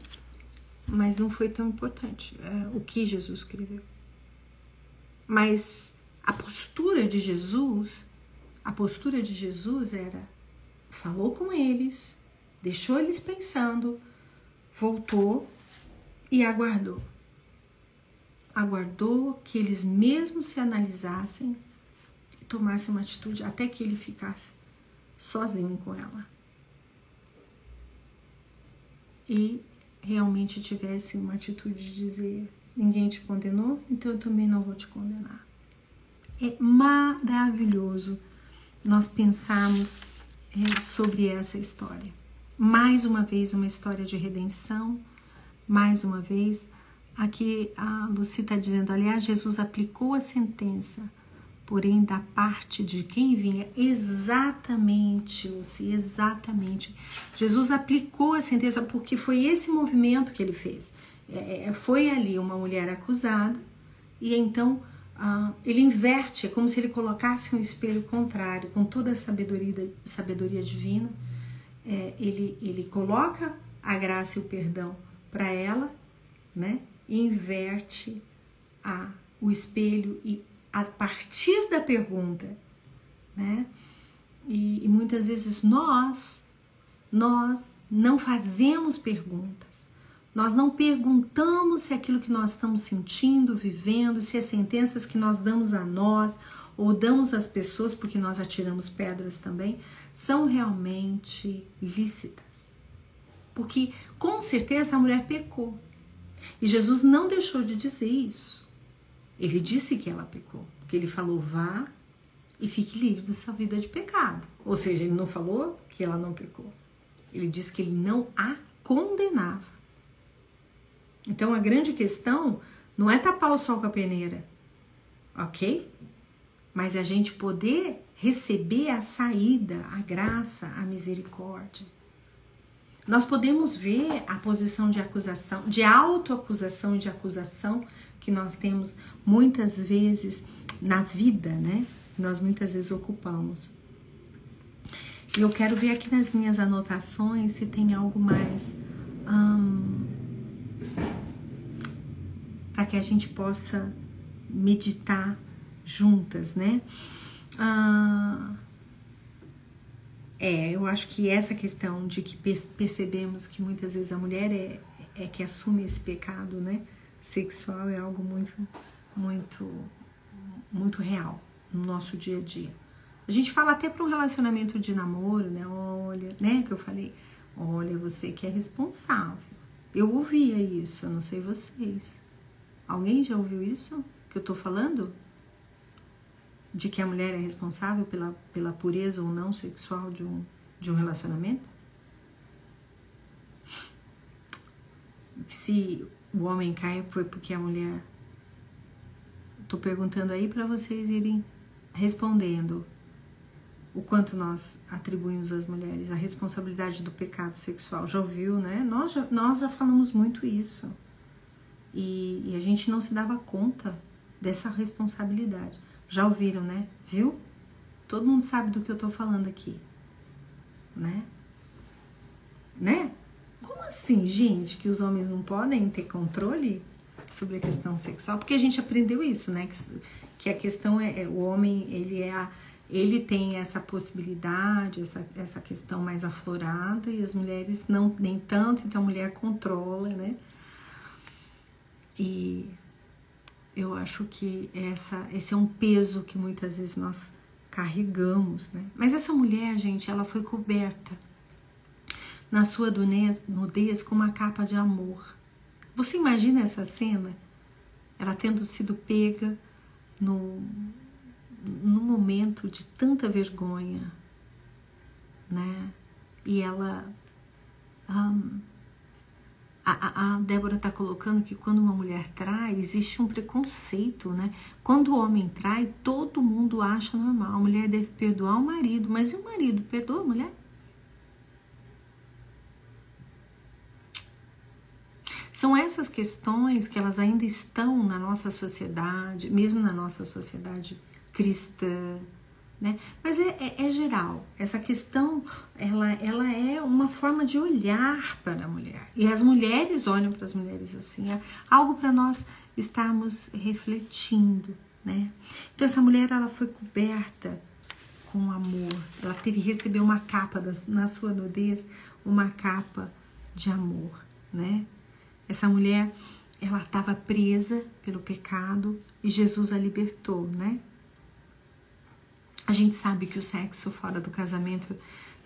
Mas não foi tão importante é, o que Jesus escreveu. Mas a postura de Jesus, a postura de Jesus era falou com eles, deixou eles pensando, voltou e aguardou. Aguardou que eles mesmos se analisassem e tomassem uma atitude até que ele ficasse sozinho com ela. E realmente tivesse uma atitude de dizer: ninguém te condenou, então eu também não vou te condenar. É maravilhoso nós pensarmos é, sobre essa história. Mais uma vez, uma história de redenção. Mais uma vez, aqui a Lucy está dizendo: aliás, Jesus aplicou a sentença, porém, da parte de quem vinha. Exatamente, Lucy, exatamente. Jesus aplicou a sentença porque foi esse movimento que ele fez. É, é foi ali uma mulher acusada, e então ah, ele inverte, é como se ele colocasse um espelho contrário, com toda a sabedoria, sabedoria divina. É, ele, ele coloca a graça e o perdão para ela, né? E inverte a, o espelho e a partir da pergunta, né? E, e muitas vezes nós, nós não fazemos perguntas. Nós não perguntamos se aquilo que nós estamos sentindo, vivendo, se as sentenças que nós damos a nós ou damos às pessoas, porque nós atiramos pedras também, são realmente lícitas. Porque com certeza a mulher pecou. E Jesus não deixou de dizer isso. Ele disse que ela pecou. Porque ele falou: vá e fique livre da sua vida de pecado. Ou seja, ele não falou que ela não pecou. Ele disse que ele não a condenava. Então a grande questão não é tapar o sol com a peneira, ok? Mas é a gente poder receber a saída, a graça, a misericórdia. Nós podemos ver a posição de acusação, de autoacusação e de acusação que nós temos muitas vezes na vida, né? Nós muitas vezes ocupamos. E eu quero ver aqui nas minhas anotações se tem algo mais. Para que a gente possa meditar juntas, né? Ah, é, eu acho que essa questão de que percebemos que muitas vezes a mulher é, é que assume esse pecado, né? Sexual é algo muito, muito, muito real no nosso dia a dia. A gente fala até para um relacionamento de namoro, né? Olha, né? Que eu falei, olha, você que é responsável. Eu ouvia isso, eu não sei vocês. Alguém já ouviu isso que eu tô falando? De que a mulher é responsável pela, pela pureza ou não sexual de um, de um relacionamento? Se o homem cai foi porque a mulher. Tô perguntando aí para vocês irem respondendo o quanto nós atribuímos às mulheres a responsabilidade do pecado sexual. Já ouviu, né? Nós já, nós já falamos muito isso. E, e a gente não se dava conta dessa responsabilidade. Já ouviram, né? Viu? Todo mundo sabe do que eu tô falando aqui. Né? Né? Como assim, gente, que os homens não podem ter controle sobre a questão sexual? Porque a gente aprendeu isso, né? Que, que a questão é, é, o homem, ele é a, ele tem essa possibilidade, essa, essa questão mais aflorada e as mulheres não nem tanto, então a mulher controla, né? E eu acho que essa, esse é um peso que muitas vezes nós carregamos, né? Mas essa mulher, gente, ela foi coberta na sua nudez com uma capa de amor. Você imagina essa cena? Ela tendo sido pega no, no momento de tanta vergonha, né? E ela um, a, a Débora está colocando que quando uma mulher trai, existe um preconceito, né? Quando o homem trai, todo mundo acha normal. A mulher deve perdoar o marido, mas e o marido perdoa a mulher? São essas questões que elas ainda estão na nossa sociedade, mesmo na nossa sociedade cristã, né? Mas é, é, é, geral. Essa questão, ela, ela é uma forma de olhar para a mulher. E as mulheres olham para as mulheres assim. É algo para nós estarmos refletindo, né? Então essa mulher, ela foi coberta com amor. Ela teve receber uma capa das, na sua nudez, uma capa de amor, né? Essa mulher, ela estava presa pelo pecado e Jesus a libertou, né? A gente sabe que o sexo fora do casamento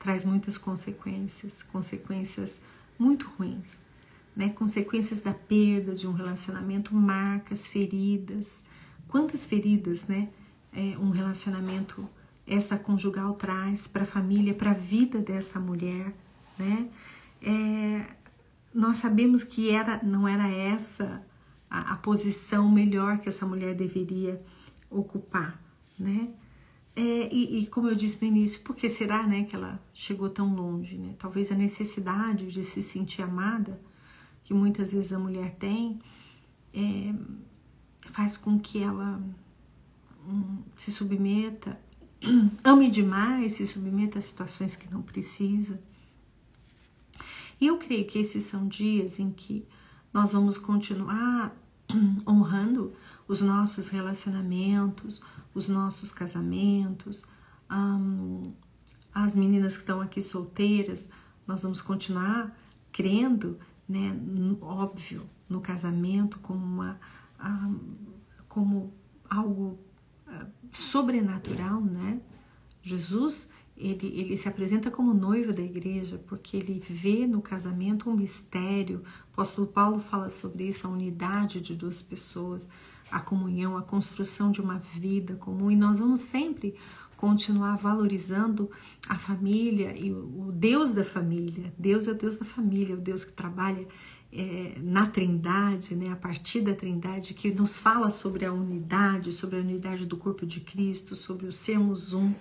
traz muitas consequências, consequências muito ruins, né? Consequências da perda de um relacionamento, marcas, feridas. Quantas feridas, né? É, um relacionamento extraconjugal traz para a família, para a vida dessa mulher, né? É, nós sabemos que era, não era essa a, a, posição melhor que essa mulher deveria ocupar, né? É, e, e, como eu disse no início, por que será né, que ela chegou tão longe? Né? Talvez a necessidade de se sentir amada, que muitas vezes a mulher tem, é, faz com que ela um, se submeta, *clears throat* ame demais, se submeta a situações que não precisa. E eu creio que esses são dias em que nós vamos continuar *clears throat* honrando os nossos relacionamentos, os nossos casamentos, um, as meninas que estão aqui solteiras, nós vamos continuar crendo, né, óbvio, no casamento como uma um, como algo uh, sobrenatural, né? Jesus ele, ele se apresenta como noivo da igreja porque ele vê no casamento um mistério. O apóstolo Paulo fala sobre isso, a unidade de duas pessoas, a comunhão, a construção de uma vida comum. E nós vamos sempre continuar valorizando a família e o Deus da família. Deus é o Deus da família, o Deus que trabalha é, na Trindade, né, a partir da Trindade, que nos fala sobre a unidade, sobre a unidade do corpo de Cristo, sobre o sermos um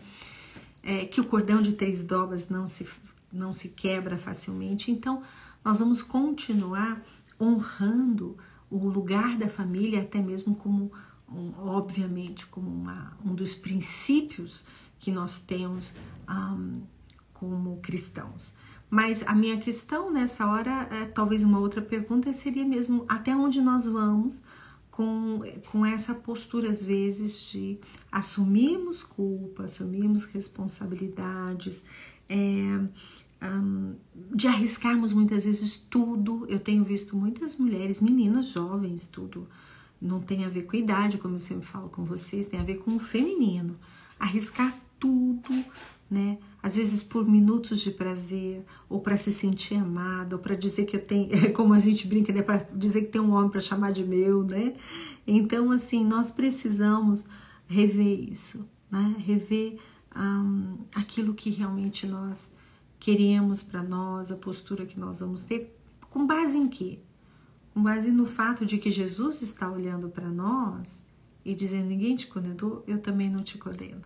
é, que o cordão de três dobras não se, não se quebra facilmente. Então, nós vamos continuar honrando o lugar da família, até mesmo como, um, obviamente, como uma, um dos princípios que nós temos um, como cristãos. Mas a minha questão nessa hora, é, talvez uma outra pergunta seria mesmo até onde nós vamos com, com essa postura, às vezes, de assumirmos culpa, assumirmos responsabilidades, é, um, de arriscarmos muitas vezes tudo. Eu tenho visto muitas mulheres, meninas jovens, tudo. Não tem a ver com idade, como eu sempre falo com vocês, tem a ver com o feminino. Arriscar tudo, né? Às vezes por minutos de prazer, ou para se sentir amada, ou para dizer que eu tenho, *laughs* como a gente brinca, né? Para dizer que tem um homem para chamar de meu, né? Então, assim, nós precisamos rever isso, né? Rever um, aquilo que realmente nós queremos para nós, a postura que nós vamos ter, com base em quê? Com base no fato de que Jesus está olhando para nós e dizendo: ninguém te condenou, eu também não te condeno,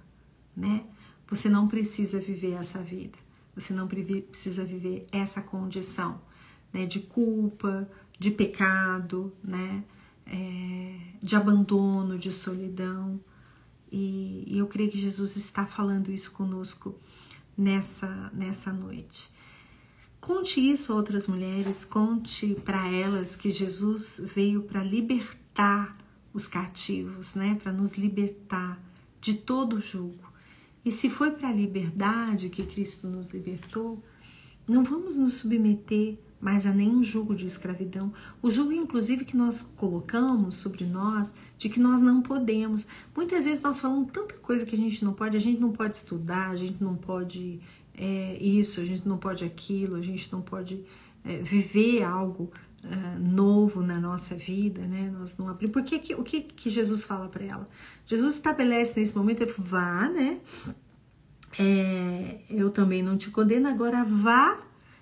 né? Você não precisa viver essa vida. Você não precisa viver essa condição né, de culpa, de pecado, né, é, de abandono, de solidão. E, e, eu creio que Jesus está falando isso conosco nessa, nessa noite. Conte isso a outras mulheres, conte para elas que Jesus veio para libertar os cativos, né, para nos libertar de todo julgo. E se foi para a liberdade que Cristo nos libertou, não vamos nos submeter mais a nenhum jugo de escravidão. O jugo, inclusive, que nós colocamos sobre nós, de que nós não podemos. Muitas vezes nós falamos tanta coisa que a gente não pode, a gente não pode estudar, a gente não pode é, isso, a gente não pode aquilo, a gente não pode é, viver algo uh, novo na nossa vida, né? Nós não abrimos. Porque que, o que, que Jesus fala para ela? Jesus estabelece nesse momento, ele fala, vá, né? É, eu também não te condeno, agora vá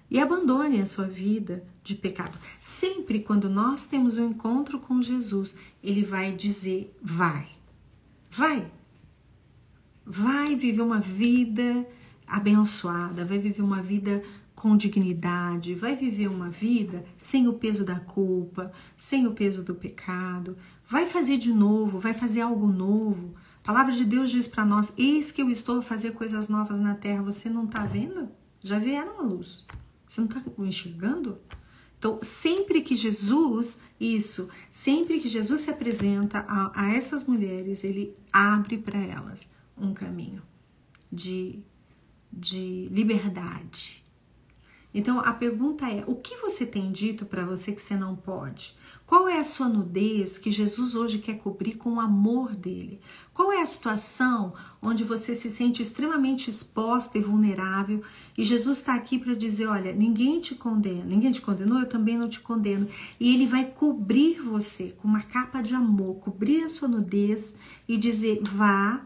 e abandone a sua vida de pecado. Sempre quando nós temos um encontro com Jesus, ele vai dizer: vai, vai, vai viver uma vida abençoada, vai viver uma vida com dignidade, vai viver uma vida sem o peso da culpa, sem o peso do pecado, vai fazer de novo, vai fazer algo novo. A palavra de Deus diz para nós: Eis que eu estou a fazer coisas novas na terra. Você não está vendo? Já vieram a luz. Você não está enxergando? Então, sempre que Jesus, isso, sempre que Jesus se apresenta a, a essas mulheres, ele abre para elas um caminho de, de liberdade, então a pergunta é: o que você tem dito para você que você não pode? Qual é a sua nudez que Jesus hoje quer cobrir com o amor dele? Qual é a situação onde você se sente extremamente exposta e vulnerável e Jesus está aqui para dizer: olha, ninguém te condena, ninguém te condenou, eu também não te condeno. E ele vai cobrir você com uma capa de amor, cobrir a sua nudez e dizer: vá,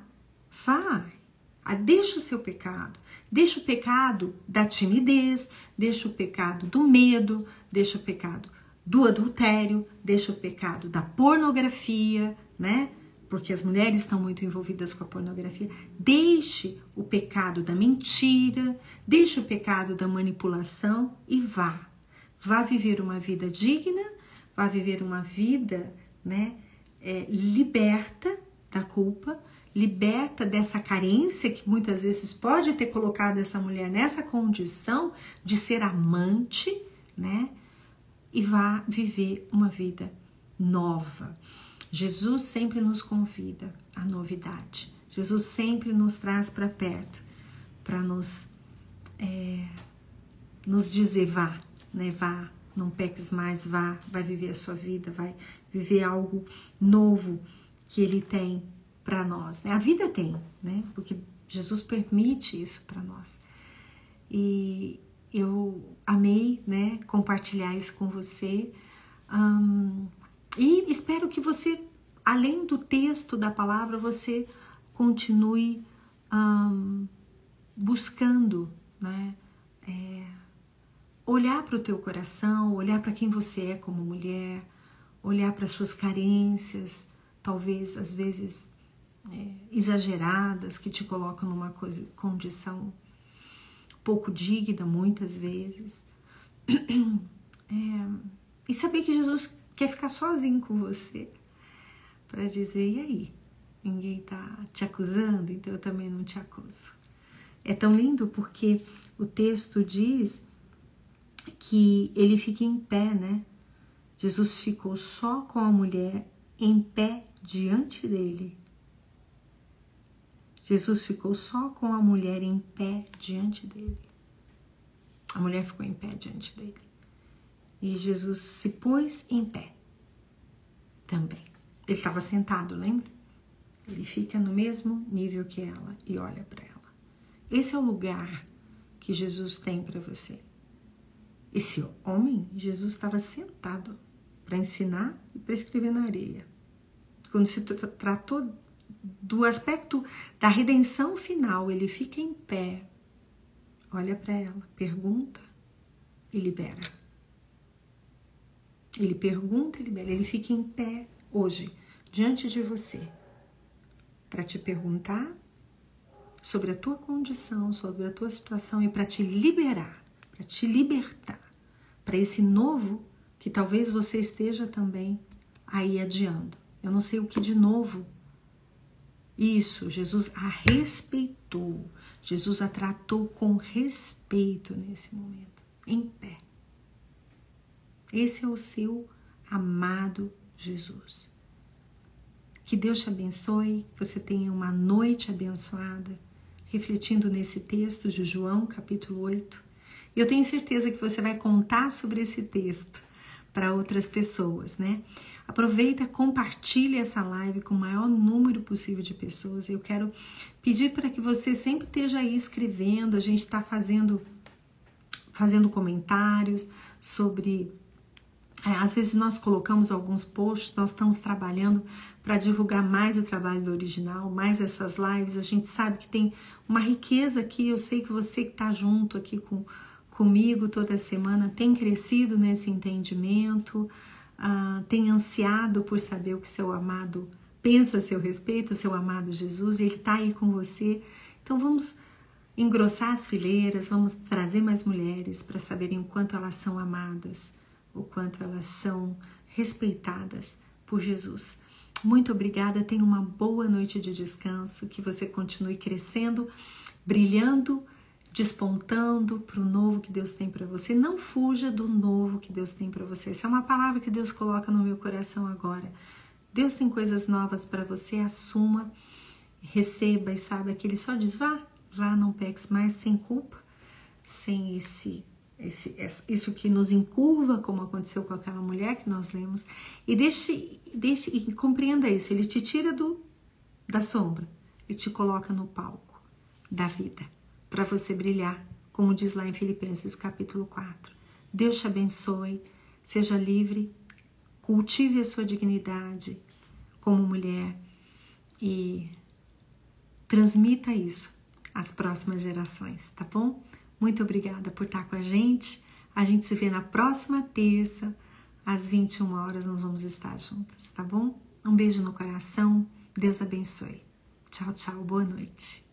Ah, deixa o seu pecado. Deixa o pecado da timidez, deixa o pecado do medo, deixa o pecado do adultério, deixa o pecado da pornografia, né? Porque as mulheres estão muito envolvidas com a pornografia. Deixe o pecado da mentira, deixe o pecado da manipulação e vá. Vá viver uma vida digna, vá viver uma vida, né? É, liberta da culpa, liberta dessa carência que muitas vezes pode ter colocado essa mulher nessa condição de ser amante, né? E vá viver uma vida nova. Jesus sempre nos convida à novidade. Jesus sempre nos traz para perto para nos é, nos dizer vá, né? Vá, não peques mais, vá, vai viver a sua vida, vai viver algo novo que Ele tem para nós. Né? A vida tem, né? Porque Jesus permite isso para nós. E eu amei, né, compartilhar isso com você. Um, e espero que você, além do texto da palavra, você continue um, buscando, né, é, olhar para o teu coração, olhar para quem você é como mulher, olhar para suas carências, talvez às vezes é, exageradas que te colocam numa coisa, condição pouco digna muitas vezes. *clears throat* É, e saber que Jesus quer ficar sozinho com você para dizer: e aí? Ninguém tá te acusando, então eu também não te acuso. É tão lindo porque o texto diz que ele fica em pé, né? Jesus ficou só com a mulher em pé diante dele. Jesus ficou só com a mulher em pé diante dele. A mulher ficou em pé diante dele. E Jesus se pôs em pé também. Ele estava sentado, lembra? Ele fica no mesmo nível que ela e olha para ela. Esse é o lugar que Jesus tem para você. Esse homem, Jesus estava sentado para ensinar e para escrever na areia. Quando se tratou do aspecto da redenção final, ele fica em pé, olha para ela, pergunta e libera. Ele pergunta e libera. Ele fica em pé hoje, diante de você, para te perguntar sobre a tua condição, sobre a tua situação e para te liberar, para te libertar para esse novo que talvez você esteja também aí adiando. Eu não sei o que de novo isso, Jesus a respeitou. Jesus a tratou com respeito nesse momento, em pé. Esse é o seu amado Jesus. Que Deus te abençoe, que você tenha uma noite abençoada, refletindo nesse texto de João, capítulo 8. Eu tenho certeza que você vai contar sobre esse texto para outras pessoas, né? Aproveita, compartilhe essa live com o maior número possível de pessoas. Eu quero pedir para que você sempre esteja aí escrevendo. A gente está fazendo, fazendo comentários sobre. É, às vezes nós colocamos alguns posts, nós estamos trabalhando para divulgar mais o trabalho do original, mais essas lives. A gente sabe que tem uma riqueza aqui. Eu sei que você que está junto aqui com, comigo toda semana tem crescido nesse entendimento ah, tem ansiado por saber o que seu amado pensa a seu respeito, seu amado Jesus, e ele está aí com você. Então vamos engrossar as fileiras, vamos trazer mais mulheres para saberem o quanto elas são amadas, o quanto elas são respeitadas por Jesus. Muito obrigada, tenha uma boa noite de descanso, que você continue crescendo, brilhando despontando para o novo que Deus tem para você. Não fuja do novo que Deus tem para você. Essa é uma palavra que Deus coloca no meu coração agora. Deus tem coisas novas para você, assuma, receba e saiba que Ele só diz: vá, vá, não peques mais, sem culpa, sem esse, esse, isso que nos encurva, como aconteceu com aquela mulher que nós lemos, e deixe, deixe e compreenda isso. Ele te tira do da sombra e te coloca no palco da vida para você brilhar, como diz lá em Filipenses capítulo 4. Deus te abençoe, seja livre, cultive a sua dignidade como mulher e transmita isso as próximas gerações, tá bom? Muito obrigada por estar com a gente. A gente se vê na próxima terça, às 21 horas, nós vamos estar juntas, tá bom? Um beijo no coração. Deus abençoe. Tchau, tchau. Boa noite.